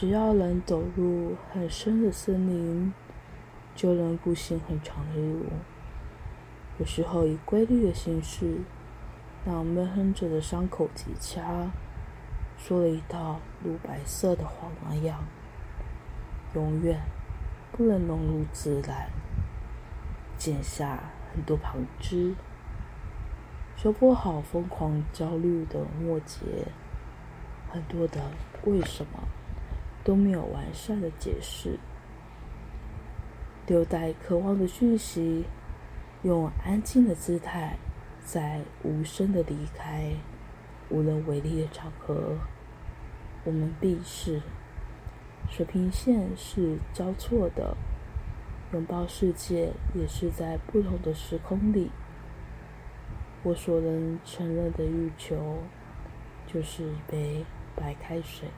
只要能走入很深的森林，就能步行很长的路。有时候以规律的形式，让闷哼着的伤口结痂，说了一道乳白色的黄麻样，永远不能融入自然。剪下很多旁枝，修补好疯狂焦虑的末节。很多的为什么都没有完善的解释，留待渴望的讯息。用安静的姿态，在无声的离开、无能为力的场合，我们必是水平线是交错的，拥抱世界也是在不同的时空里。我所能承认的欲求，就是一杯白开水。